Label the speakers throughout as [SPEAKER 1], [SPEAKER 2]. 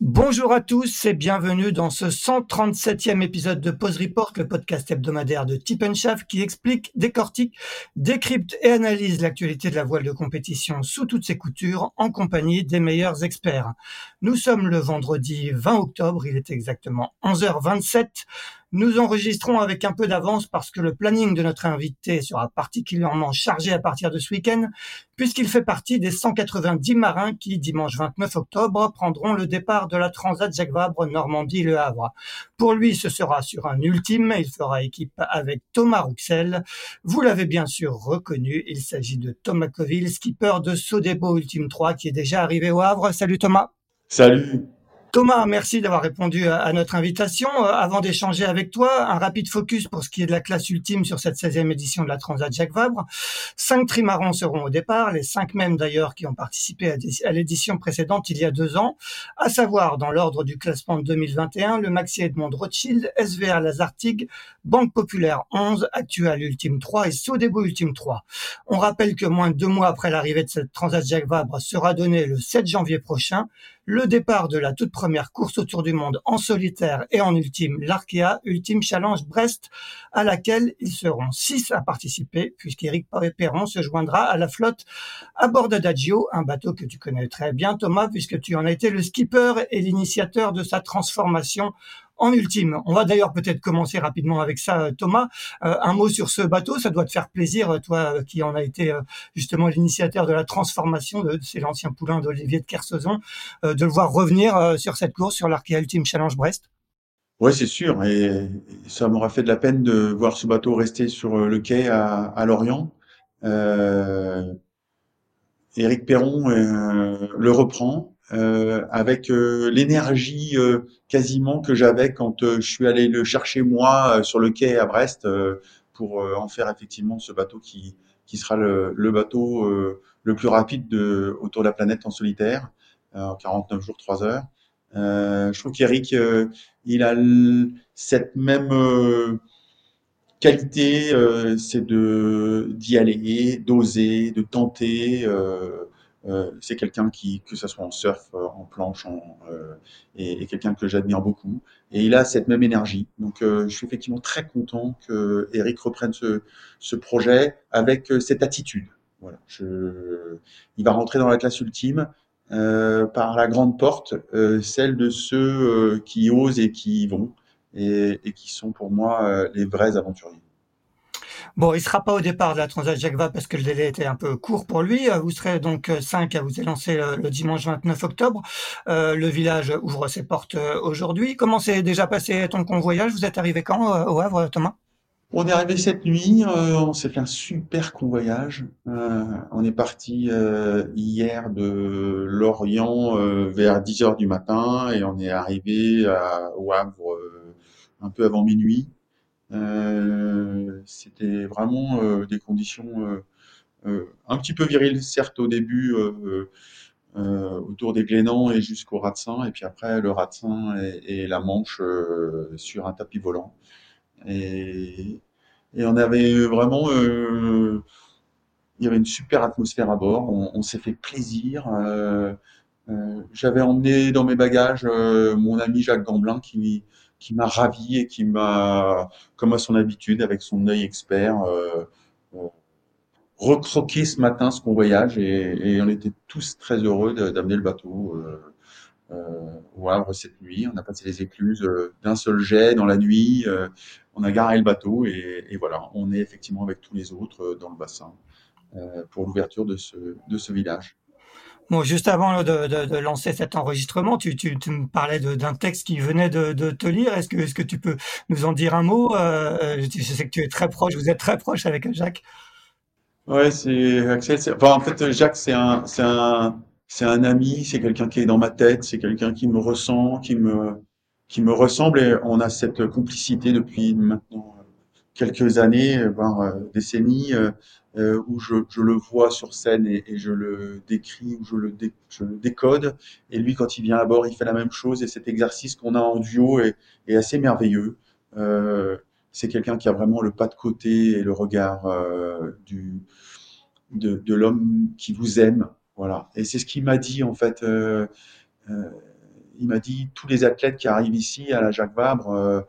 [SPEAKER 1] Bonjour à tous et bienvenue dans ce 137e épisode de Pause Report, le podcast hebdomadaire de Tip qui explique, décortique, décrypte et analyse l'actualité de la voile de compétition sous toutes ses coutures en compagnie des meilleurs experts. Nous sommes le vendredi 20 octobre, il est exactement 11h27. Nous enregistrons avec un peu d'avance parce que le planning de notre invité sera particulièrement chargé à partir de ce week-end, puisqu'il fait partie des 190 marins qui, dimanche 29 octobre, prendront le départ de la Transat Jacques Vabre Normandie-Le Havre. Pour lui, ce sera sur un ultime. Il fera équipe avec Thomas Rouxel. Vous l'avez bien sûr reconnu. Il s'agit de Thomas Coville, skipper de Sodebo Ultime 3, qui est déjà arrivé au Havre. Salut Thomas.
[SPEAKER 2] Salut.
[SPEAKER 1] Thomas, merci d'avoir répondu à, notre invitation. Euh, avant d'échanger avec toi, un rapide focus pour ce qui est de la classe ultime sur cette 16e édition de la Transat Jacques Vabre. Cinq trimarans seront au départ, les cinq mêmes d'ailleurs qui ont participé à, l'édition précédente il y a deux ans, à savoir dans l'ordre du classement de 2021, le Maxi Edmond Rothschild, SVA Lazartig, Banque Populaire 11, Actual Ultime 3 et Sodebo Ultime 3. On rappelle que moins de deux mois après l'arrivée de cette Transat Jacques Vabre sera donné le 7 janvier prochain le départ de la toute première course autour du monde en solitaire et en ultime, l'Arkea Ultime Challenge Brest, à laquelle ils seront six à participer, puisqu'Éric Perron se joindra à la flotte à bord d'Adagio, un bateau que tu connais très bien, Thomas, puisque tu en as été le skipper et l'initiateur de sa transformation en ultime. On va d'ailleurs peut-être commencer rapidement avec ça, euh, Thomas. Euh, un mot sur ce bateau, ça doit te faire plaisir, euh, toi qui en a été justement l'initiateur de la transformation de, c'est l'ancien poulain d'Olivier de Kersozon, de le voir revenir sur cette course, sur l'Arkea Ultime Challenge Brest.
[SPEAKER 2] Oui, c'est sûr. Et ça m'aura fait de la peine de voir ce bateau rester sur le quai à, Lorient. Éric Perron le reprend. Euh, avec euh, l'énergie euh, quasiment que j'avais quand je suis allé le chercher moi sur le quai à Brest pour en faire effectivement ce bateau qui, qui sera le, le bateau le plus rapide de, autour de la planète en solitaire, en 49 jours, 3 heures. je trouve qu'Eric, il a cette même qualité, c'est de d'y aller, d'oser, de tenter. Euh, euh, c'est quelqu'un qui, que ce soit en surf, euh, en planche, en, euh, et, quelqu'un que j'admire beaucoup. Et il a cette même énergie. Donc, je suis effectivement très content que Eric reprenne ce, ce projet avec cette attitude. Voilà. Je, il va rentrer dans la classe ultime par la grande porte, celle de ceux qui osent et qui y vont, et, et qui sont pour moi les vrais aventuriers.
[SPEAKER 1] Bon, il sera pas au départ de la Transat Jacques parce que le délai était un peu court pour lui. Euh, vous serez donc 5 euh, à vous élancer le, dimanche 29 octobre. Euh, le village ouvre ses portes aujourd'hui. Comment s'est déjà passé ton convoyage? Vous êtes arrivé quand au Havre, Thomas?
[SPEAKER 2] On est arrivé cette nuit, on s'est fait un super convoyage. on est parti hier de Lorient vers 10 heures du matin et on est arrivé au Havre un peu avant minuit. C'était vraiment des conditions un petit peu viriles, certes au début. autour des Glénans et jusqu'au Ratsin, et puis après le Ratsin et, et la Manche sur un tapis volant. Et, et on avait vraiment, euh, il y avait une super atmosphère à bord. On, s'est fait plaisir. Euh, euh, j'avais emmené dans mes bagages mon ami Jacques Gamblin qui, qui m'a ravi et qui m'a, comme à son habitude, avec son œil expert, recroqué ce matin ce qu'on voyage et, on était tous très heureux d'amener le bateau euh, au Havre cette nuit. On a passé les écluses euh, d'un seul jet dans la nuit. Euh, on a garé le bateau et, voilà, on est effectivement avec tous les autres dans le bassin pour l'ouverture de ce village.
[SPEAKER 1] Bon, juste avant de, de, lancer cet enregistrement, tu, tu, me parlais d'un texte qui venait de, de te lire. Est-ce que, est-ce que tu peux nous en dire un mot euh, je, sais que tu es très proche, vous êtes très proche avec Jacques.
[SPEAKER 2] Ouais, c'est Axel. En fait, Jacques, c'est un, un, un ami, c'est quelqu'un qui est dans ma tête, c'est quelqu'un qui me ressent, qui me, qui me ressemble et on a cette complicité depuis maintenant quelques années, voire euh, décennies, euh, euh, où je, le vois sur scène et, je le décris, où je le, décode. Et lui, quand il vient à bord, il fait la même chose. Et cet exercice qu'on a en duo est, assez merveilleux. C'est quelqu'un qui a vraiment le pas de côté et le regard du, de, l'homme qui vous aime voilà. Et c'est ce qu'il m'a dit en fait. Il m'a dit tous les athlètes qui arrivent ici à la Jacques Vabre,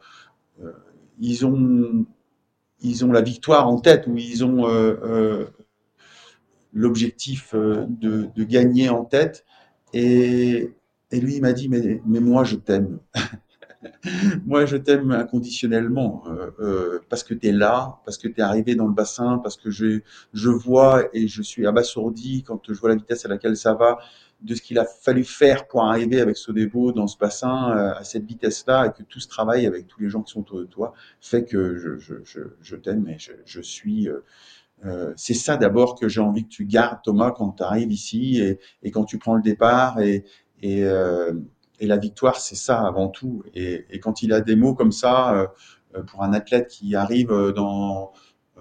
[SPEAKER 2] ils ont ils ont la victoire en tête ou ils ont l'objectif de, de, gagner en tête. Et, lui, il m'a dit, mais moi, je t'aime. Moi, je t'aime inconditionnellement euh, euh, parce que tu es là, parce que tu es arrivé dans le bassin, parce que je, je vois et je suis abasourdi quand je vois la vitesse à laquelle ça va, de ce qu'il a fallu faire pour arriver avec Sodebo dans ce bassin euh, à cette vitesse-là et que tout ce travail avec tous les gens qui sont autour de toi fait que je, je, je, t'aime et je, je suis... Euh, euh, c'est ça d'abord que j'ai envie que tu gardes, Thomas, quand tu arrives ici et, et, quand tu prends le départ et, et, euh, et la victoire, c'est ça avant tout. Et, et, quand il a des mots comme ça, euh, euh pour un athlète qui arrive euh, dans,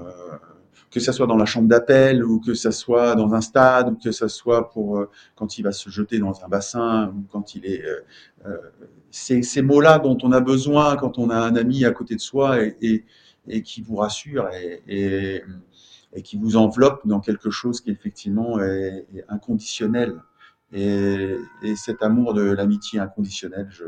[SPEAKER 2] euh, que ça soit dans la chambre d'appel ou que ça soit dans un stade ou que ça soit pour euh, quand il va se jeter dans un bassin ou quand il est, c'est ces mots-là dont on a besoin quand on a un ami à côté de soi et, et, et qui vous rassure et, qui vous enveloppe dans quelque chose qui effectivement est inconditionnel. Et, et cet amour de l'amitié inconditionnelle, je,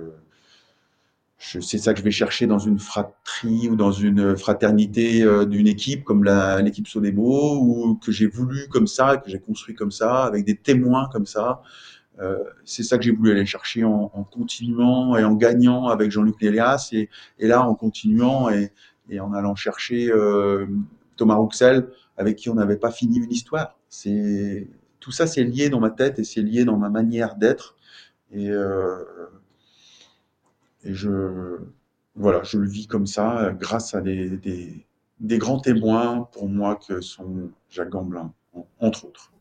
[SPEAKER 2] je, c'est ça que je vais chercher dans une fratrie ou dans une fraternité euh, d'une équipe comme l'équipe Sodebo ou que j'ai voulu comme ça, que j'ai construit comme ça, avec des témoins comme ça. Euh, c'est ça que j'ai voulu aller chercher en, en, continuant et en gagnant avec Jean-Luc Lélias et, et, là en continuant et, et en allant chercher euh, Thomas Rouxel avec qui on n'avait pas fini une histoire. C'est tout ça, c'est lié dans ma tête et c'est lié dans ma manière d'être. Et, euh, et je, voilà, je le vis comme ça, grâce à des, des, des grands témoins pour moi que sont Jacques Gamblin, entre autres.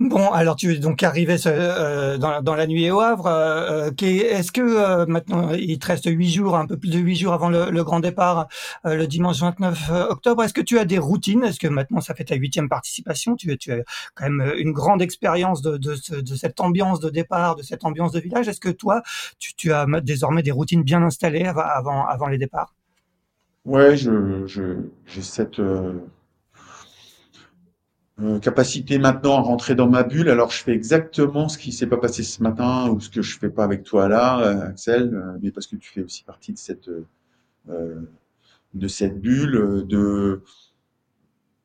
[SPEAKER 1] Bon, alors tu es donc arrivé euh, dans, dans, la nuit au Havre. Euh, Est-ce que euh, maintenant il te reste huit jours, un peu plus de huit jours avant le, grand départ, euh, le dimanche 29 octobre Est-ce que tu as des routines? Est-ce que maintenant ça fait ta huitième participation? Tu, as quand même une grande expérience de, de, cette ambiance de départ, de cette ambiance de village. Est-ce que toi, tu, tu, as désormais des routines bien installées avant, avant, les départs?
[SPEAKER 2] Ouais, je, j'ai cette euh, capacité maintenant à rentrer dans ma bulle. Alors je fais exactement ce qui s'est pas passé ce matin ou ce que je fais pas avec toi là, euh, Axel, euh, mais parce que tu fais aussi partie de cette de cette bulle, de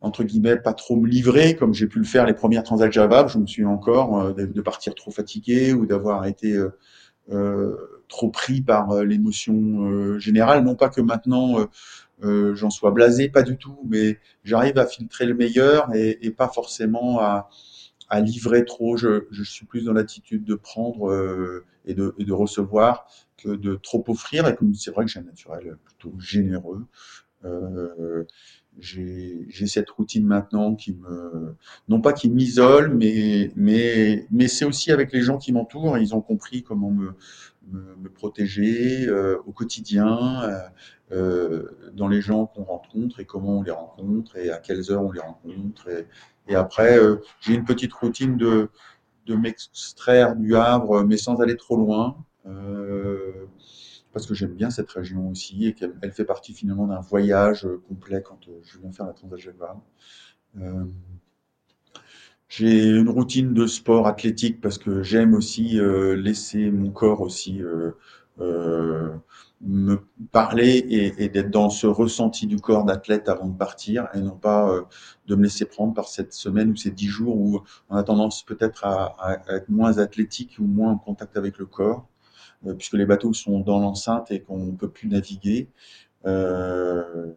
[SPEAKER 2] entre guillemets pas trop me livrer comme j'ai pu le faire les premières transactions Java. Je me suis encore de, partir trop fatigué ou d'avoir été trop pris par l'émotion générale. Non pas que maintenant euh, j'en sois blasé, pas du tout, mais j'arrive à filtrer le meilleur et, et pas forcément à, à, livrer trop. Je, je suis plus dans l'attitude de prendre euh, et, de, et, de, recevoir que de trop offrir. Et comme c'est vrai que j'ai un naturel plutôt généreux, euh, j'ai cette routine maintenant qui me, non pas qui m'isole, mais, mais, mais c'est aussi avec les gens qui m'entourent. Ils ont compris comment me, me, protéger au quotidien, dans les gens qu'on rencontre et comment on les rencontre et à quelles heures on les rencontre. Et, après, j'ai une petite routine de, m'extraire du Havre, mais sans aller trop loin parce que j'aime bien cette région aussi et qu'elle fait partie finalement d'un voyage euh, complet quand euh, je viens faire la Transat Jacques euh, j'ai une routine de sport athlétique parce que j'aime aussi laisser mon corps aussi me parler et, d'être dans ce ressenti du corps d'athlète avant de partir et non pas de me laisser prendre par cette semaine ou ces dix jours où on a tendance peut-être à, être moins athlétique ou moins en contact avec le corps. Euh, puisque les bateaux sont dans l'enceinte et qu'on ne peut plus naviguer. Euh,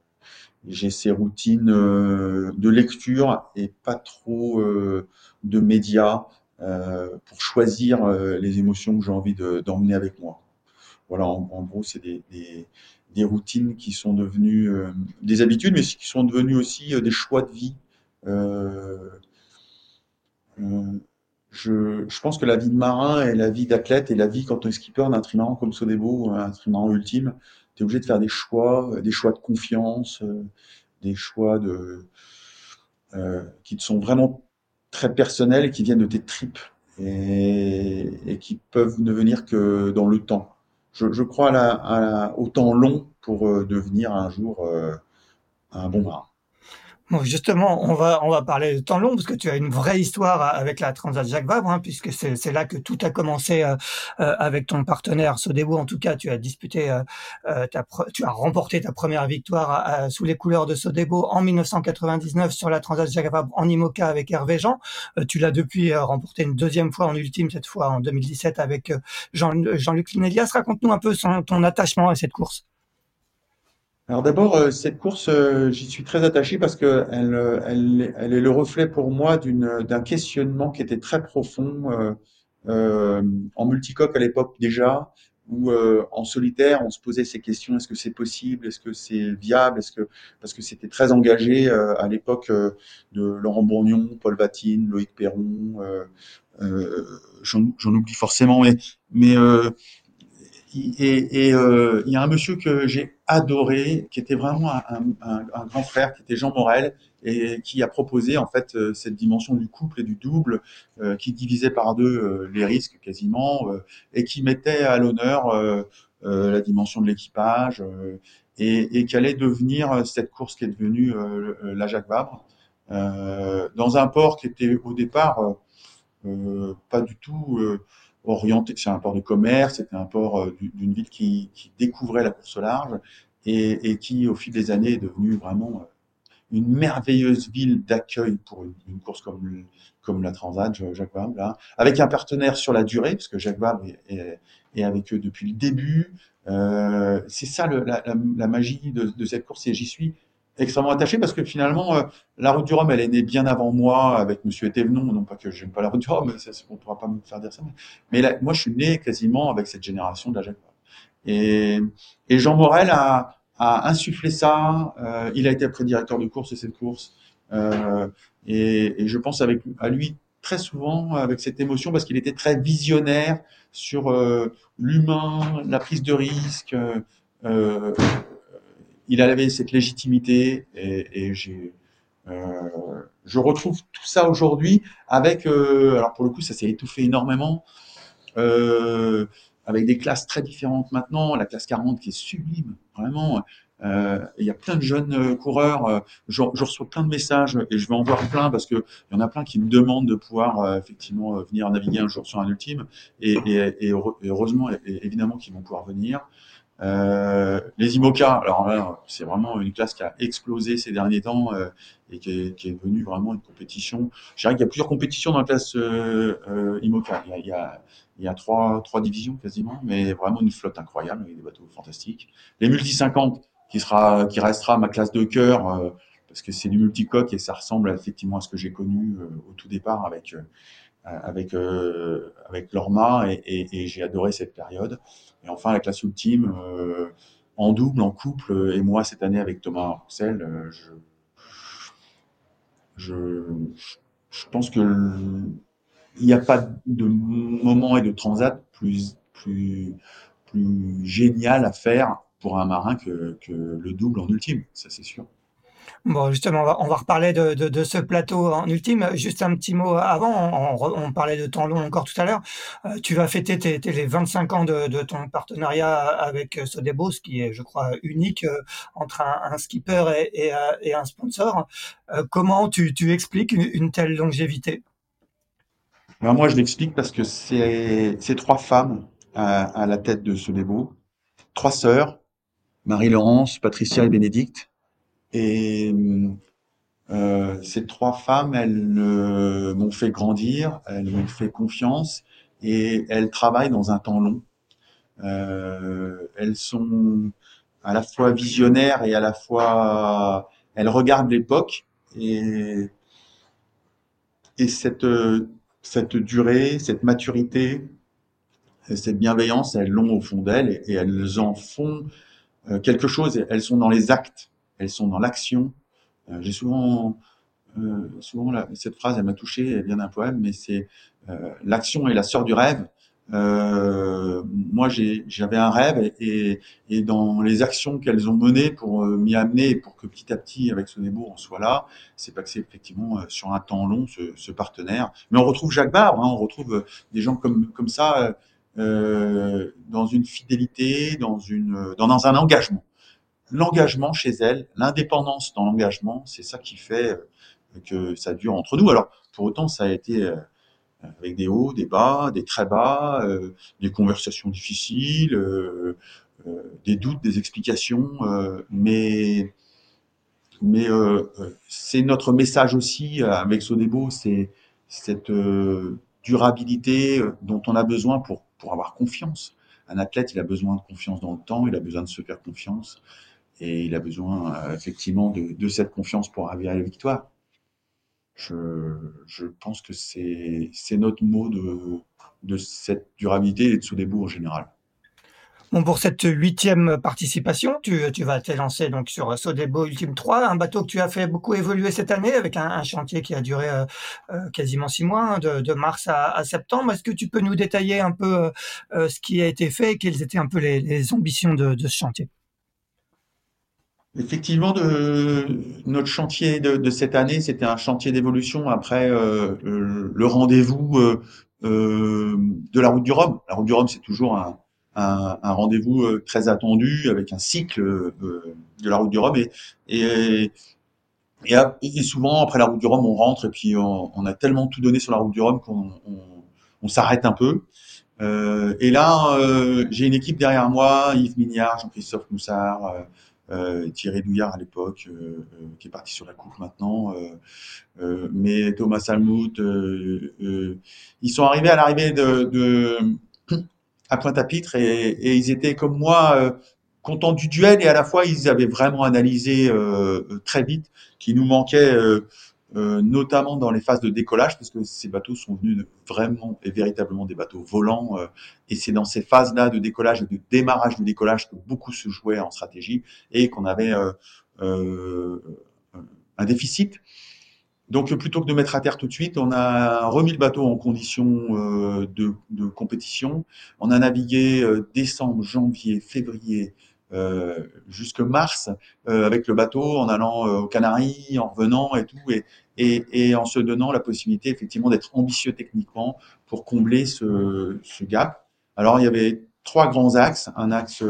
[SPEAKER 2] j'ai ces routines euh, de lecture et pas trop de médias pour choisir les émotions que j'ai envie d'emmener avec moi. Voilà, en, gros, c'est des, des, routines qui sont devenues des habitudes, mais qui sont devenues aussi des choix de vie je, je, pense que la vie de marin et la vie d'athlète et la vie quand on est skipper d'un trimaran comme Sodebo, un trimaran ultime, tu es obligé de faire des choix, euh, des choix de confiance, euh, des choix de, euh, qui te sont vraiment très personnels et qui viennent de tes tripes et, qui peuvent ne venir que dans le temps. Je, crois au temps long pour devenir un jour un bon marin.
[SPEAKER 1] Bon, justement, on va on va parler de temps long parce que tu as une vraie histoire avec la Transat Jacques Vabre, hein, puisque c'est là que tout a commencé euh, euh, avec ton partenaire Sodebo. En tout cas, tu as disputé, euh, ta, tu as remporté ta première victoire sous les couleurs de Sodebo en 1999 sur la Transat Jacques Vabre en IMOCA avec Hervé Jean. tu l'as depuis remporté une deuxième fois en ultime, cette fois en 2017 avec Jean, Jean-Luc Linelias. Raconte-nous un peu son, ton attachement à cette course.
[SPEAKER 2] Alors d'abord, euh, cette course, euh, j'y suis très attaché parce que elle, euh, elle, est le reflet pour moi d'un questionnement qui était très profond euh, en multicoque à l'époque déjà, où en solitaire on se posait ces questions est-ce que c'est possible, est-ce que c'est viable, est-ce que parce que c'était très engagé à l'époque de Laurent Bourgnon, Paul Vatine, Loïc Perron, j'en, j'en oublie forcément, mais mais et, euh, il y a un monsieur que j'ai adoré, qui était vraiment un, grand frère, qui était Jean Morel, et qui a proposé en fait euh, cette dimension du couple et du double, euh, qui divisait par deux euh, les risques quasiment, et qui mettait à l'honneur la dimension de l'équipage, et, et qui allait devenir cette course qui est devenue la Jacques Vabre, dans un port qui était au départ pas du tout orienté, c'est un port de commerce, c'était un port euh, d'une ville qui, découvrait la course au large et, qui, au fil des années, est devenue vraiment euh, une merveilleuse ville d'accueil pour une, course comme, la Transat, Jacques Vabre, avec un partenaire sur la durée, parce que Jacques Vabre est, avec eux depuis le début. Euh, c'est ça la, magie de cette course et j'y suis extrêmement attaché parce que finalement, euh, la route du Rhum, elle est née bien avant moi avec Monsieur Etévenon. Non pas que j'aime pas la route du Rhum, ça, on pourra pas me faire dire ça. Mais, là, moi, je suis né quasiment avec cette génération de la Jacques et, et Jean Morel a, a insufflé ça. Euh, il a été après directeur de course de cette course. Euh, et, et, je pense avec, à lui très souvent avec cette émotion parce qu'il était très visionnaire sur euh, l'humain, la prise de risque. Euh, il avait cette légitimité et, euh, je retrouve tout ça aujourd'hui avec, euh, alors pour le coup, ça s'est étouffé énormément, euh, avec des classes très différentes maintenant, la classe 40 qui est sublime, vraiment. Il y a plein de jeunes coureurs, je, reçois plein de messages et je vais en voir plein parce que il y en a plein qui me demandent de pouvoir effectivement venir naviguer un jour sur un ultime et, et, et heureusement évidemment qu'ils vont pouvoir venir. Euh, les IMOCA, alors c'est vraiment une classe qui a explosé ces derniers temps euh, et qui est, qui est, devenue vraiment une compétition. Je dirais qu'il y a plusieurs compétitions dans la classe euh, euh IMOCA. Il y a, il y a, il y a trois, trois divisions quasiment, mais vraiment une flotte incroyable avec des bateaux fantastiques. Les multi 50, qui sera, qui restera ma classe de cœur euh, parce que c'est du multicoque et ça ressemble effectivement à ce que j'ai connu au tout départ avec avec avec Lorma et, j'ai adoré cette période. Et enfin, la classe ultime, euh, en double, en couple, et moi cette année avec Thomas Roussel, euh, je, je, je pense que il n'y a pas de moment et de transat plus, plus, plus génial à faire pour un marin que, que le double en ultime, ça c'est sûr.
[SPEAKER 1] Bon, justement, on va, reparler de, de, ce plateau en ultime. Juste un petit mot avant, on, parlait de temps long encore tout à l'heure. Euh, tu vas fêter tes, les 25 ans de, de, ton partenariat avec Sodebo, ce qui est, je crois, unique euh, entre un, skipper et, euh, et, un sponsor. comment tu, tu expliques une, telle longévité?
[SPEAKER 2] Ben, Moi, je l'explique parce que c'est trois femmes à, à, la tête de Sodebo, trois sœurs, Marie-Laurence, Patricia et Bénédicte et euh, ces trois femmes, elles euh, m'ont fait grandir, elles m'ont fait confiance et elles travaillent dans un temps long. Euh, elles sont à la fois visionnaires et à la fois elles regardent l'époque et et cette cette durée, cette maturité, cette bienveillance, elles l'ont au fond d'elles et, elles en font euh, quelque chose. Elles sont dans les actes elles sont dans l'action. Euh, j'ai souvent, euh, souvent cette phrase, elle m'a touché, elle vient d'un poème, mais c'est euh, l'action est la sœur du rêve. Euh, moi, j'avais un rêve et, et, dans les actions qu'elles ont menées pour m'y amener, pour que petit à petit, avec ce on soit là, c'est pas que c'est effectivement sur un temps long ce, ce, partenaire. Mais on retrouve Jacques Barbe, hein, on retrouve des gens comme comme ça euh, dans une fidélité, dans une dans un engagement l'engagement chez elle, l'indépendance dans l'engagement, c'est ça qui fait euh, que ça dure entre nous. Alors, pour autant, ça a été euh, avec des hauts, des bas, des très bas, euh, des conversations difficiles, des doutes, des explications, mais mais c'est notre message aussi avec Sodebo, c'est cette durabilité dont on a besoin pour pour avoir confiance. Un athlète, il a besoin de confiance dans le temps, il a besoin de se faire confiance et il a besoin euh, effectivement de, cette confiance pour arriver à la victoire. Je, pense que c'est notre mot de, cette durabilité et de début en général.
[SPEAKER 1] Bon, pour cette huitième participation, tu, vas te lancer donc sur Sodebo Ultime 3, un bateau que tu as fait beaucoup évoluer cette année avec un, chantier qui a duré euh, euh, quasiment six mois, hein, de, mars à, septembre. Est-ce que tu peux nous détailler un peu ce qui a été fait et quelles étaient un peu les, ambitions de ce chantier?
[SPEAKER 2] Effectivement, notre chantier de, cette année, c'était un chantier d'évolution après euh, euh, le rendez-vous euh, de la route du Rhum. La route du Rhum, c'est toujours un, rendez-vous très attendu avec un cycle de la route du Rhum. Et, souvent, après la route du Rhum, on rentre et puis on, a tellement tout donné sur la route du Rhum qu'on on, s'arrête un peu. et là, j'ai une équipe derrière moi, Yves Mignard, Jean-Christophe Moussard, euh, Thierry Douillard à l'époque, euh, euh, qui est parti sur la coupe maintenant, mais Thomas Salmout, ils sont arrivés à l'arrivée de, à Pointe-à-Pitre et, ils étaient comme moi contents du duel et à la fois ils avaient vraiment analysé très vite qu'il nous manquait euh, notamment dans les phases de décollage, parce que ces bateaux sont venus vraiment et véritablement des bateaux volants, euh, et c'est dans ces phases-là de décollage et de démarrage du décollage que beaucoup se jouait en stratégie et qu'on avait euh, un déficit. Donc plutôt que de mettre à terre tout de suite, on a remis le bateau en condition de, de, compétition. On a navigué décembre, janvier, février, euh, jusque mars euh, avec le bateau, en allant euh, aux Canaries, en revenant et tout, et, en se donnant la possibilité effectivement d'être ambitieux techniquement pour combler ce, gap. Alors il y avait trois grands axes, un axe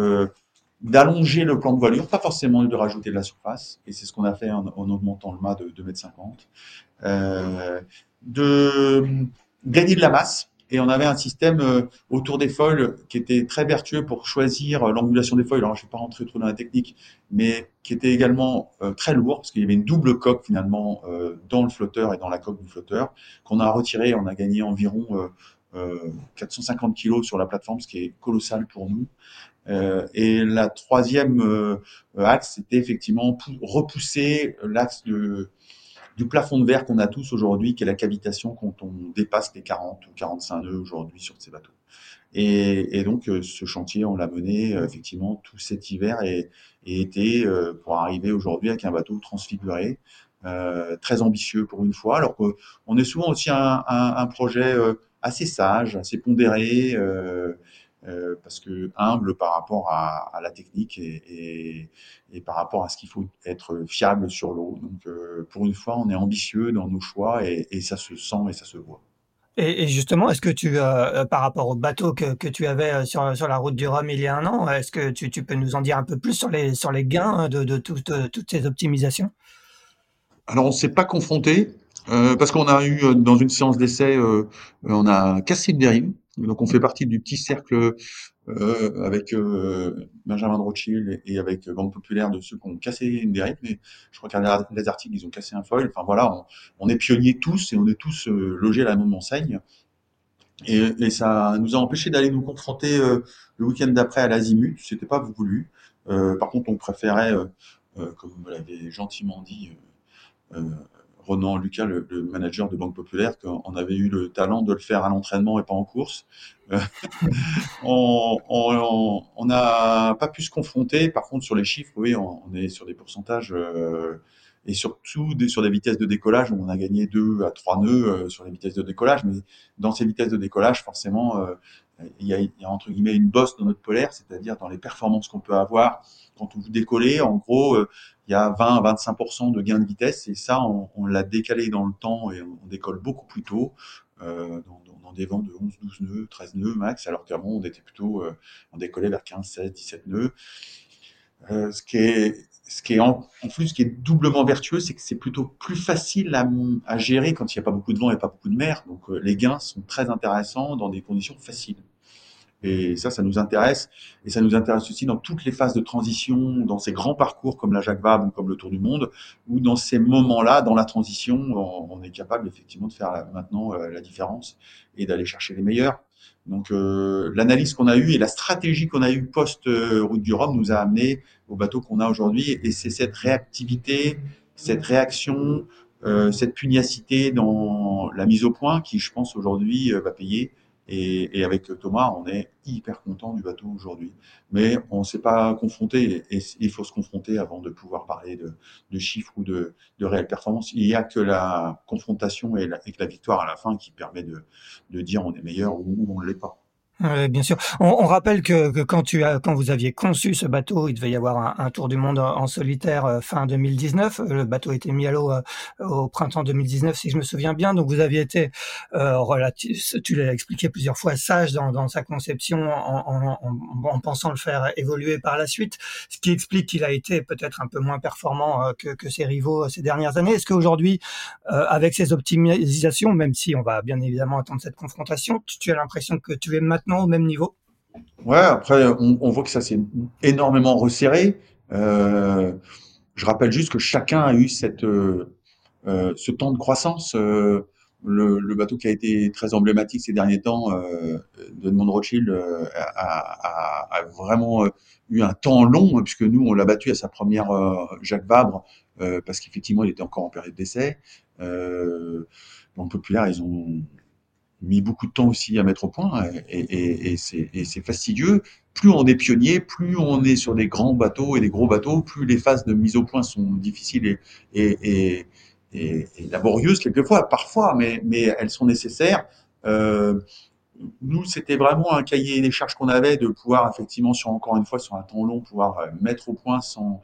[SPEAKER 2] d'allonger le plan de voilure, pas forcément de rajouter de la surface, et c'est ce qu'on a fait en, en, augmentant le mât de 2,50 m, de gagner de la masse, et on avait un système euh, autour des foils qui était très vertueux pour choisir euh, l'angulation des foils. Alors, je ne vais pas rentrer trop dans la technique, mais qui était également euh, très lourd parce qu'il y avait une double coque finalement dans le flotteur et dans la coque du flotteur qu'on a retiré. On a gagné environ 450 kilos sur la plateforme, ce qui est colossal pour nous. et la troisième axe, c'était effectivement repousser l'axe de du plafond de verre qu'on a tous aujourd'hui, qui est la cavitation quand on dépasse les 40 ou 45 nœuds aujourd'hui sur ces bateaux. Et, donc, euh, ce chantier, on l'a mené euh, effectivement tout cet hiver et, été euh, pour arriver aujourd'hui avec un bateau transfiguré, très ambitieux pour une fois. Alors qu'on est souvent aussi un, projet assez sage, assez pondéré. Parce que humble par rapport à, à la technique et, et, et, par rapport à ce qu'il faut être fiable sur l'eau. Donc, euh, pour une fois, on est ambitieux dans nos choix et, et ça se sent et ça se voit.
[SPEAKER 1] Et, justement, est-ce que tu, euh, par rapport au bateau que, que tu avais sur, sur la route du Rhum il y a un an, est-ce que tu, tu, peux nous en dire un peu plus sur les, sur les gains de, de, toutes, de toutes ces optimisations?
[SPEAKER 2] Alors, on ne s'est pas confronté euh, parce qu'on a eu, dans une séance d'essai, euh, on a cassé une dérive. Donc, on fait partie du petit cercle euh, avec euh, Benjamin de Rothschild et, avec Banque Populaire de ceux qui ont cassé une dérive. Mais je a les articles, ils ont cassé un foil. Enfin voilà, on, est pionniers tous et on est tous euh, logés à la même enseigne. Et, et, ça nous a empêché d'aller nous confronter le week-end d'après à l'Azimut. C'était pas voulu. Par contre, on préférait, comme vous l'avez gentiment dit, Ronan Lucas, le, manager de Banque Populaire, qu'on avait eu le talent de le faire à l'entraînement et pas en course. Euh, on n'a pas pu se confronter. Par contre, sur les chiffres, oui, on, on est sur des pourcentages euh, et surtout sur des vitesses de décollage où on a gagné 2 à 3 nœuds euh, sur les vitesses de décollage. Mais dans ces vitesses de décollage, forcément, euh, il y, a, y, a, entre guillemets une bosse dans notre polaire, c'est-à-dire dans les performances qu'on peut avoir quand vous décollez. En gros, euh, il y a 20 à 25% de gain de vitesse et ça, on, on l'a décalé dans le temps et on, décolle beaucoup plus tôt. Euh, dans, dans, des vents de 11, 12 nœuds, 13 nœuds max, alors qu'avant on était plutôt, euh, on décollait vers 15, 16, 17 nœuds. Euh, ce qui est, ce qui est en, plus, ce qui est doublement vertueux, c'est que c'est plutôt plus facile à, à, gérer quand il n'y a pas beaucoup de vent et pas beaucoup de mer. Donc euh, les gains sont très intéressants dans des conditions faciles. Et ça, ça nous intéresse. Et ça nous intéresse aussi dans toutes les phases de transition, dans ces grands parcours comme la Jacques Vabre ou comme le Tour du Monde, où dans ces moments-là, dans la transition, on, est capable effectivement de faire maintenant euh, la différence et d'aller chercher les meilleurs. Donc euh, l'analyse qu'on a eue et la stratégie qu'on a eue post-route du Rhum nous a amené au bateau qu'on a aujourd'hui. Et c'est cette réactivité, cette réaction, euh, cette pugnacité dans la mise au point qui, je pense, aujourd'hui va payer et, et, avec Thomas, on est hyper content du bateau aujourd'hui. Mais on ne s'est pas confronté et, il faut se confronter avant de pouvoir parler de, de chiffres ou de, de réelles performances. Il n'y a que la confrontation et, la, la victoire à la fin qui permet de, de dire on est meilleur ou on ne l'est pas.
[SPEAKER 1] Oui, bien sûr. On, on rappelle que, que, quand, tu as, quand vous aviez conçu ce bateau, il devait y avoir un, un tour du monde en solitaire euh, fin 2019. Le bateau été mis à l'eau euh, au printemps 2019, si je me souviens bien. Donc vous aviez été euh, relatif, tu l'as expliqué plusieurs fois, sage dans, dans sa conception en, en, en, pensant le faire évoluer par la suite, ce qui explique qu'il a été peut-être un peu moins performant euh, que, que, ses rivaux ces dernières années. Est-ce qu'aujourd'hui, euh, avec ces optimisations, même si on va bien évidemment attendre cette confrontation, tu, tu as l'impression que tu es maintenant au même niveau
[SPEAKER 2] Ouais, après, on, voit que ça s'est énormément resserré. Euh, je rappelle juste que chacun a eu cette, euh, euh, ce temps de croissance. Le, bateau qui a été très emblématique ces derniers temps, euh, Edmond Rothschild, a, vraiment eu un temps long, puisque nous, on l'a battu à sa première Jacques Vabre, parce qu'effectivement, il était encore en période d'essai. Euh, Populaire, ils ont mis beaucoup de temps aussi à mettre au point et, et, et c'est fastidieux. Plus on est pionnier, plus on est sur des grands bateaux et des gros bateaux, plus les phases de mise au point sont difficiles et, et laborieuses quelquefois, parfois, mais, mais elles sont nécessaires. Euh, nous, c'était vraiment un cahier des charges qu'on avait de pouvoir effectivement, sur encore une fois, sur un temps long, pouvoir euh, mettre au point sans,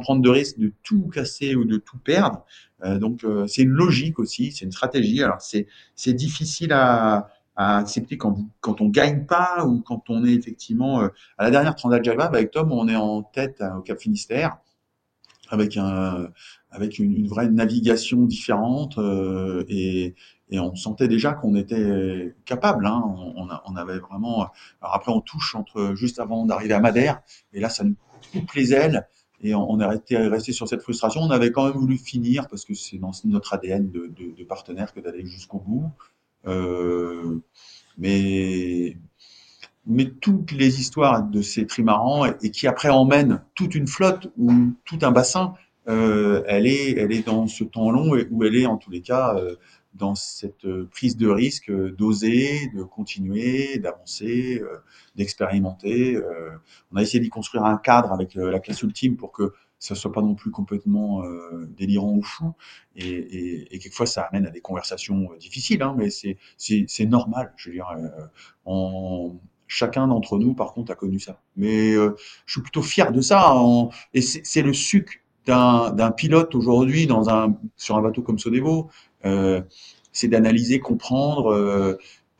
[SPEAKER 2] prendre de risque de tout casser ou de tout perdre. Euh, donc, euh, c'est une logique aussi, c'est une stratégie. Alors, c'est, difficile à, accepter quand, quand on gagne pas ou quand on est effectivement à la dernière Transat Java avec Tom, on est en tête au Cap Finistère avec un avec une, vraie navigation différente et, et on sentait déjà qu'on était capable. Hein. On, avait vraiment. Alors après, on touche entre juste avant d'arriver à Madère, et là, ça nous coupe les ailes. Et on, est resté, resté, sur cette frustration. On avait quand même voulu finir parce que c'est dans notre ADN de, de, partenaire que d'aller jusqu'au bout. Euh, mais mais toutes les histoires de ces trimarans et, qui après emmènent toute une flotte ou tout un bassin, euh, elle est elle est dans ce temps long où elle est en tous les cas euh, dans cette prise de risque d'oser, de continuer, d'avancer, euh, d'expérimenter. Euh, on a essayé d'y construire un cadre avec la classe ultime pour que ça soit pas non plus complètement euh, délirant ou fou. Et, quelquefois, ça amène à des conversations difficiles, hein, mais c'est normal. Je veux dire, chacun d'entre nous, par contre, a connu ça. Mais je suis plutôt fier de ça. et c'est le sucre d'un pilote aujourd'hui dans un sur un bateau comme Sodebo. C'est d'analyser, comprendre,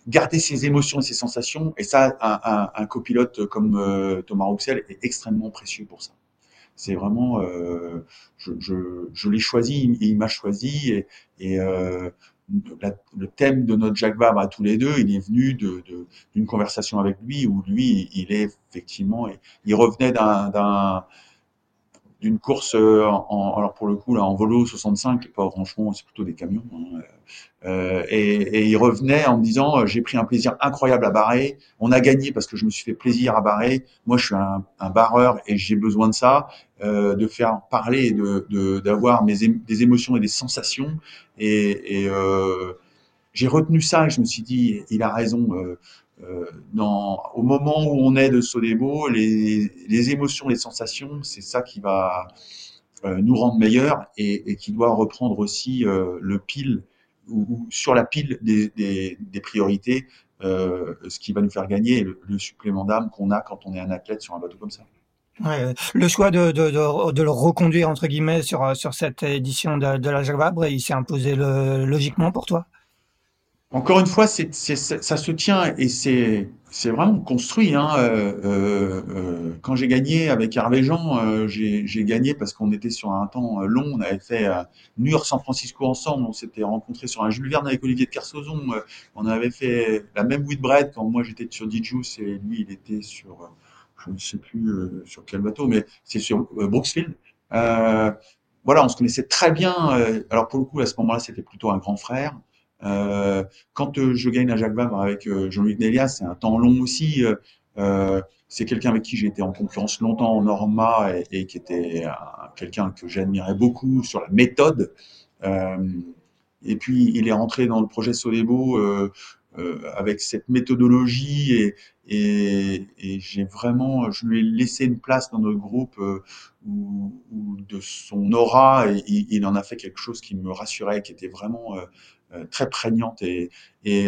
[SPEAKER 2] garder ses émotions et ses sensations. Et ça, un, un, copilote comme Thomas Rouxel est extrêmement précieux pour ça. C'est vraiment, euh, je, je, je l'ai choisi, il, m'a choisi et, et euh, le thème de notre Jacques Vabre à tous les deux, il est venu de, d'une conversation avec lui où lui, il est effectivement, il revenait d'un, d'une course euh, en, alors pour le coup là en volo 65 pas franchement c'est plutôt des camions hein, euh, et, et, il revenait en me disant euh, j'ai pris un plaisir incroyable à barrer. On a gagné parce que je me suis fait plaisir à barrer. Moi je suis un, un barreur et j'ai besoin de ça euh, de faire parler de d'avoir mes des émotions et des sensations. Et, et euh, j'ai retenu ça et je me suis dit il a raison euh, dans, au moment où on est de Sodebo, les, les émotions, les sensations, c'est ça qui va euh, nous rendre meilleurs et, qui doit reprendre aussi euh, le pile ou, sur la pile des, priorités, euh, ce qui va nous faire gagner le, supplément d'âme qu'on a quand on est un athlète sur un bateau comme ça.
[SPEAKER 1] Le choix de, le reconduire entre guillemets sur, cette édition de, la Jacques il s'est imposé logiquement pour toi?
[SPEAKER 2] Encore une fois, c'est, ça se tient et c'est, c'est vraiment construit. Hein. Euh, euh, euh quand j'ai gagné avec Hervé Jean, euh, j'ai, gagné parce qu'on était sur un temps long. On avait fait York, San Francisco ensemble. On s'était rencontrés sur un Jules Verne avec Olivier de Kersauzon. on avait fait la même Whitbread quand moi j'étais sur Dijous et lui il était sur, je ne sais plus sur quel bateau, mais c'est sur Brooksfield. voilà, on se connaissait très bien. alors pour le coup, à ce moment-là, c'était plutôt un grand frère. Euh, quand euh, je gagne à Jacques Vabre avec euh, Jean-Luc Nélias, c'est un temps long aussi. c'est quelqu'un avec qui j'ai été en concurrence longtemps en Norma et, qui était quelqu'un que j'admirais beaucoup sur la méthode. et puis il est rentré dans le projet Sodebo avec cette méthodologie et, et, et j'ai vraiment, je lui ai laissé une place dans notre groupe où, où, de son aura et il, en a fait quelque chose qui me rassurait, qui était vraiment euh, très prégnante et,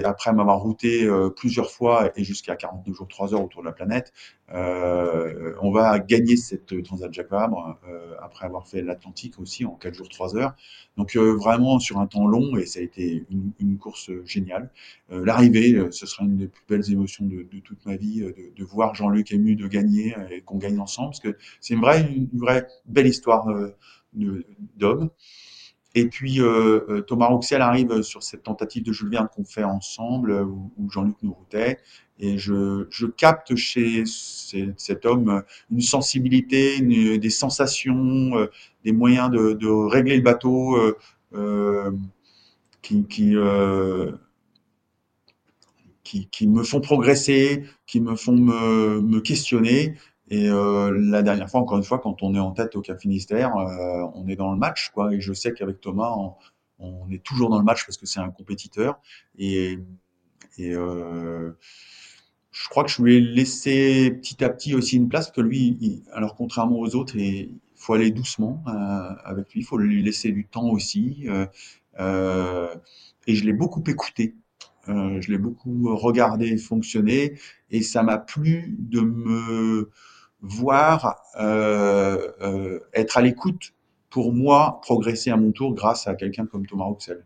[SPEAKER 2] après m'avoir routé euh, plusieurs fois et jusqu'à 42 jours 3 heures autour de la planète, euh, on va gagner cette Transat Jacques Vabre euh, après avoir fait l'Atlantique aussi en 4 jours 3 heures. Donc vraiment sur un temps long et ça a été une, course géniale. L'arrivée, ce sera une des plus belles émotions de, toute ma vie, de, de voir Jean-Luc ému de gagner et qu'on gagne ensemble, parce que c'est une vraie, une vraie belle histoire d'homme. Et puis euh, euh, Thomas Rouxel arrive sur cette tentative de Jules Verne qu'on fait ensemble, euh, où, Jean-Luc nous routait, et je, capte chez cet homme une sensibilité, des sensations, des moyens de, régler le bateau qui, me font progresser, qui me font me questionner. Et euh, la dernière fois, encore une fois, quand on est en tête au Cap Finistère, euh, on est dans le match, quoi. Et je sais qu'avec Thomas, on, est toujours dans le match parce que c'est un compétiteur. Et, euh, je crois que je lui ai laissé petit à petit aussi une place, parce que lui, alors contrairement aux autres, il faut aller doucement avec lui, il faut lui laisser du temps aussi. et je l'ai beaucoup écouté. je l'ai beaucoup regardé fonctionner et ça m'a plu de me voir euh, euh, être à l'écoute pour moi progresser à mon tour grâce à quelqu'un comme Thomas Rouxel.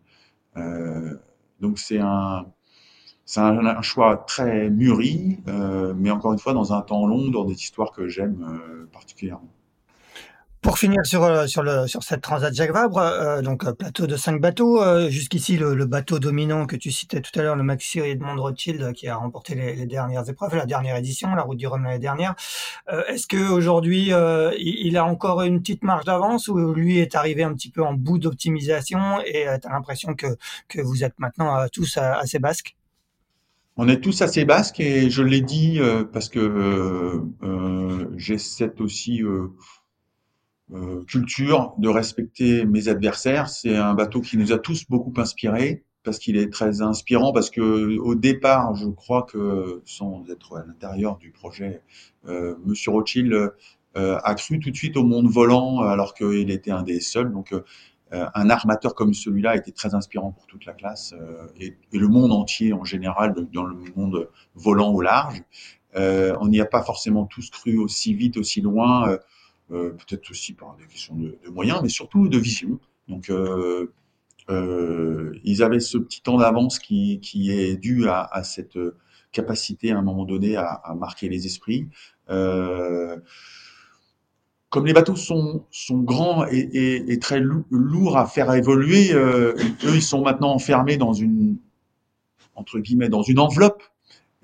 [SPEAKER 2] Euh, donc c'est un c'est un, choix très mûri, mais encore une fois dans un temps long, dans des histoires que j'aime particulièrement.
[SPEAKER 1] Pour finir sur euh, sur sur cette Transat Jacques Vabre, euh, donc euh, plateau de cinq bateaux. Jusqu'ici, le, bateau dominant que tu citais tout à l'heure, le Maxi Edmond Rothschild, qui a remporté les, dernières épreuves, la dernière édition, la Route du Rhum l'année dernière. Est-ce que aujourd'hui, il, a encore une petite marge d'avance ou lui est arrivé un petit peu en bout d'optimisation et tu as l'impression que que vous êtes maintenant tous assez basques?
[SPEAKER 2] On est tous assez basques et je l'ai dit parce que j'ai cette aussi euh, culture de respecter mes adversaires. C'est un bateau qui nous a tous beaucoup inspirés parce qu'il est très inspirant parce que au départ, je crois que sans être à l'intérieur du projet, euh, Monsieur Rothschild euh, a cru tout de suite au monde volant alors qu'il était un des seuls. Donc euh, un armateur comme celui-là était très inspirant pour toute la classe et, et, le monde entier en général dans le monde volant au large. on n'y a pas forcément tous cru aussi vite, aussi loin, peut-être aussi par des questions de, moyens, mais surtout de vision. Donc, ils avaient ce petit temps d'avance qui, est dû à, cette capacité à un moment donné à, marquer les esprits. Euh, comme les bateaux sont, grands et, très lourds à faire évoluer, euh, eux, ils sont maintenant enfermés dans une, entre guillemets, dans une enveloppe.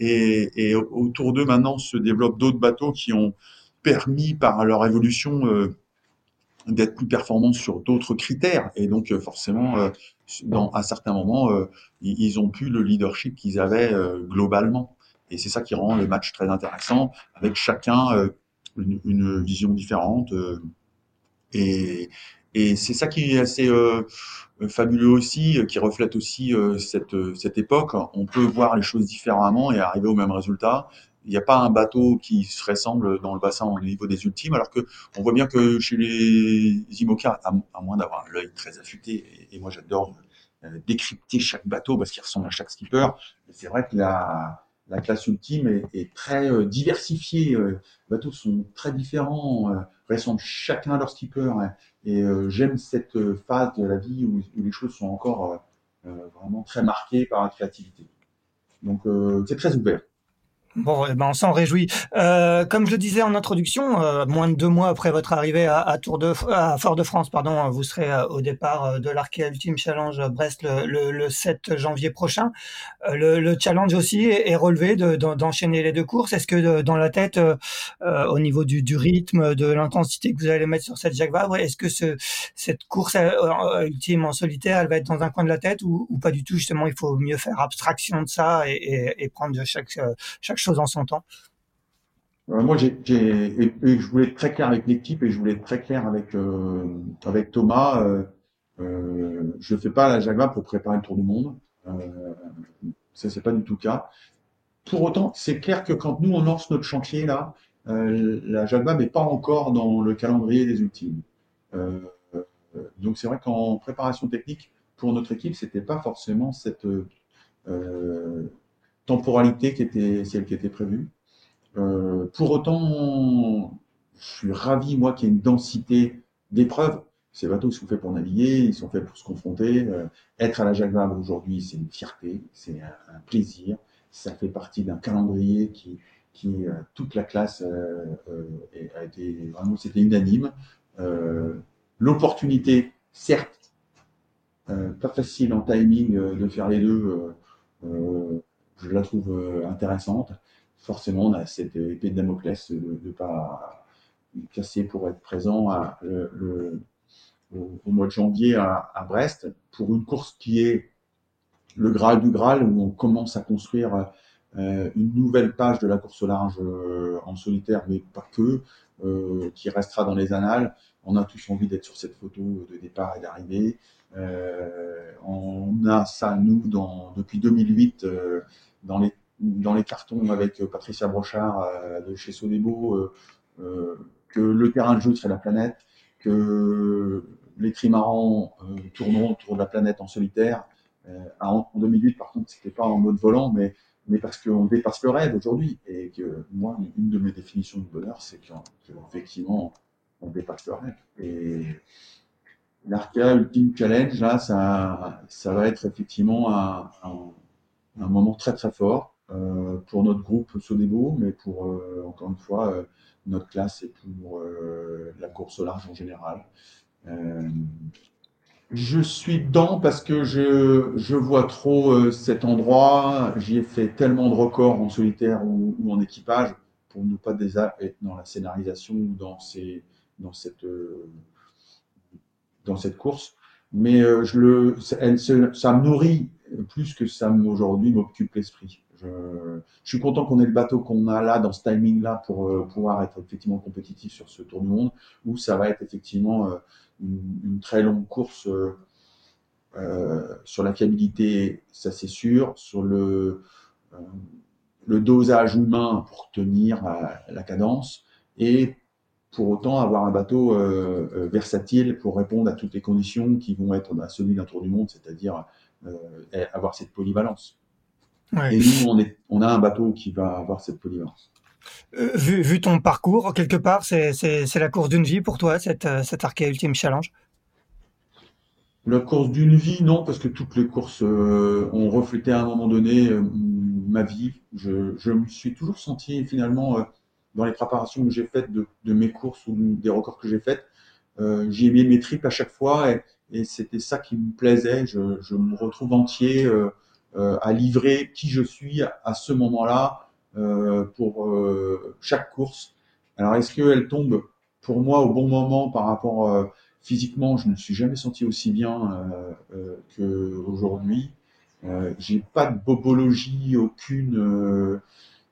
[SPEAKER 2] Et autour d'eux, maintenant, se développent d'autres bateaux qui ont permis, par leur évolution, euh, d'être plus performants sur d'autres critères. Et donc, euh, forcément, euh, dans, à certains moments, ils, ont plus le leadership qu'ils avaient globalement. Et c'est ça qui rend le match très intéressant, avec chacun une, vision différente. Et, c'est ça qui est assez fabuleux aussi, qui reflète aussi cette, cette époque. On peut voir les choses différemment et arriver au même résultat. Il n'y a pas un bateau qui se ressemble dans le bassin au niveau des ultimes, alors que on voit bien que chez les IMOCA, à, moins d'avoir l'œil très affûté, et, moi j'adore décrypter chaque bateau parce qu'il ressemble à chaque skipper, c'est vrai que la, la classe ultime est, très euh, diversifiée. Euh, les bateaux sont très différents, euh, ressemblent chacun à leur skipper. Hein. et euh, j'aime cette phase de la vie où les choses sont encore vraiment très marquées par la créativité. Donc c'est très ouvert.
[SPEAKER 1] Bon, eh ben on s'en réjouit. Euh, comme je le disais en introduction, euh, moins de deux mois après votre arrivée à, à Tour de à Fort-de-France, pardon, vous serez euh, au départ euh, de l'Arkea Ultimate Challenge Brest le, le, le, 7 janvier prochain. Euh, le, le, challenge aussi est, relevé d'enchaîner de, les deux courses. Est-ce que dans la tête, au niveau du, du, rythme, de l'intensité que vous allez mettre sur cette Jacques Vabre, est-ce que ce, cette course ultime en solitaire, elle va être dans un coin de la tête ou, ou, pas du tout Justement, il faut mieux faire abstraction de ça et, et, et prendre chaque chaque en son temps
[SPEAKER 2] euh, Moi, j'ai, je voulais être très clair avec l'équipe et je voulais être très clair avec euh, avec Thomas. Euh, je fais pas la Jagba pour préparer le Tour du Monde. Ça, c'est pas du tout le cas. Pour autant, c'est clair que quand nous on lance notre chantier là, la Jagba n'est pas encore dans le calendrier des ultimes. Donc c'est vrai qu'en préparation technique pour notre équipe, c'était pas forcément cette temporalité qui était celle qui était prévue. Euh, pour autant, je suis ravi, moi, qu'il y ait une densité d'épreuves. Ces bateaux sont faits pour naviguer, ils sont faits pour se confronter. Euh, être à la Jacques Vabre aujourd'hui, c'est une fierté, c'est un, plaisir. Ça fait partie d'un calendrier qui, qui euh, toute la classe euh, euh, a été vraiment, c'était unanime. L'opportunité, certes, pas facile en timing de faire les deux je la trouve euh, intéressante. Forcément, on a cette épée de Damoclès de ne pas casser pour être présent au, mois de janvier à, à, Brest pour une course qui est le Graal du Graal, où on commence à construire euh, une nouvelle page de la course au large euh, en solitaire, mais pas que, euh, qui restera dans les annales. On a tous envie d'être sur cette photo de départ et d'arrivée. Euh, on a ça, nous, depuis 2008, euh, dans, les, dans les cartons avec Patricia Brochard de chez Sodebo, que le terrain de jeu serait la planète, que les trimarans tourneront autour de la planète en solitaire. en 2008, par contre, c'était pas en mode volant, mais mais parce qu'on dépasse le rêve aujourd'hui. Et que moi, une de mes définitions de bonheur, c'est qu'effectivement, on dépasse le rêve. Et l'Arca Ultimate Challenge, là, ça, ça va être effectivement un, moment très très fort euh, pour notre groupe Sodebo, mais pour, euh, encore une fois, euh, notre classe et pour la course au large en général. Euh, je suis dedans parce que je, je vois trop cet endroit. J'y ai fait tellement de records en solitaire ou, ou en équipage pour ne pas être dans la scénarisation ou dans, ces, dans cette dans cette course. Mais euh, je le, elle, ça me nourrit plus que ça aujourd'hui m'occupe l'esprit. Je, je, suis content qu'on ait le bateau qu'on a là, dans ce timing-là, pour euh, pouvoir être effectivement compétitif sur ce Tour du Monde, où ça va être effectivement euh, une, une, très longue course euh, sur la fiabilité, ça c'est sûr, sur le, le dosage humain pour tenir la cadence, et pour autant avoir un bateau euh, euh, versatile pour répondre à toutes les conditions qui vont être à celui d'un tour du monde, c'est-à-dire euh, avoir cette polyvalence. Ouais. Et nous, on, est, on a un bateau qui va avoir cette polyvalence.
[SPEAKER 1] Vu, ton parcours, quelque part, c'est la course d'une vie pour toi, cette, cette Arkea Ultimate Challenge?
[SPEAKER 2] La course d'une vie, non, parce que toutes les courses ont reflété à un moment donné ma vie. Je, me suis toujours senti finalement dans les préparations que j'ai faites de, mes courses ou des records que j'ai faites, euh, j'ai aimé mes tripes à chaque fois et, c'était ça qui me plaisait. Je, me retrouve entier euh, euh, à livrer qui je suis à, ce moment-là euh, pour euh, chaque course. Alors est-ce qu'elle tombe pour moi au bon moment par rapport euh, physiquement? Je ne me suis jamais senti aussi bien qu'aujourd'hui. j'ai pas de bobologie, aucune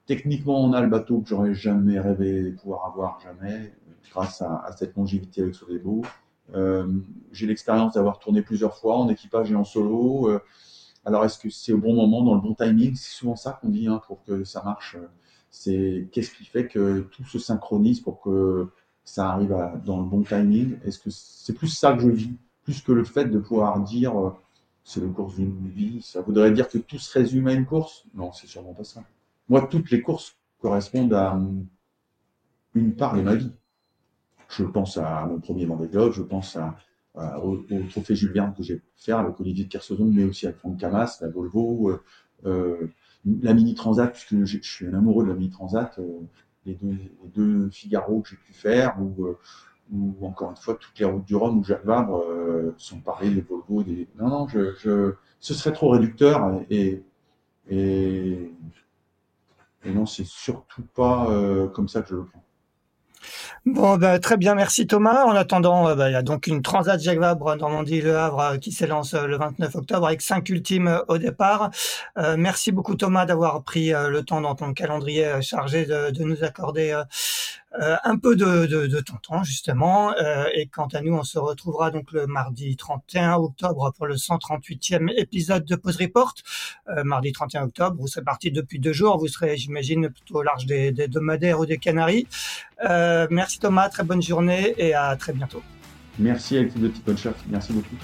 [SPEAKER 2] Techniquement, on a le bateau que j'aurais jamais rêvé de pouvoir avoir, jamais, grâce à, cette longévité avec Sodebo. Euh, j'ai l'expérience d'avoir tourné plusieurs fois en équipage et en solo. Euh, alors, est-ce que c'est au bon moment, dans le bon timing? C'est souvent ça qu'on dit hein, pour que ça marche. C'est qu'est-ce qui fait que tout se synchronise pour que ça arrive dans le bon timing? Est-ce que c'est plus ça que je vis, plus que le fait de pouvoir dire euh, c'est le course d'une vie Ça voudrait dire que tout se résume à une course? Non, c'est sûrement pas ça. Moi, toutes les courses correspondent à une part de ma vie. Je pense à mon premier Vendée Globe, je pense à, au, trophée Jules Verne que j'ai fait avec Olivier de Kersauzon, mais aussi avec Franck Camas, la Volvo, euh, euh la Mini Transat, puisque je, suis un amoureux de la Mini Transat, euh, les, deux, les, deux, Figaro que j'ai pu faire, ou, ou, encore une fois toutes les routes du Rhum ou Jacques Vabre sont pareilles, les Volvo, des... non non, je, je, ce serait trop réducteur et, et et non, c'est surtout pas euh, comme ça que je le prends.
[SPEAKER 1] Bon, bah, très bien, merci Thomas. En attendant, euh, bah, il y a donc une Transat Jacques Vabre Normandie-Le Havre euh, qui s'élance le 29 octobre avec cinq ultimes au départ. merci beaucoup Thomas d'avoir pris le temps dans ton calendrier chargé de nous accorder euh, un peu de, de, de, ton temps justement. Euh, et quant à nous, on se retrouvera donc le mardi 31 octobre pour le 138e épisode de Pause Report. Euh, mardi 31 octobre, vous serez parti depuis deux jours. Vous serez, j'imagine, plutôt au large des, des, de Madère ou des Canaries. merci Thomas, très bonne journée et à très bientôt.
[SPEAKER 2] Merci l'équipe de Tip Merci beaucoup.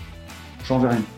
[SPEAKER 2] Change rien.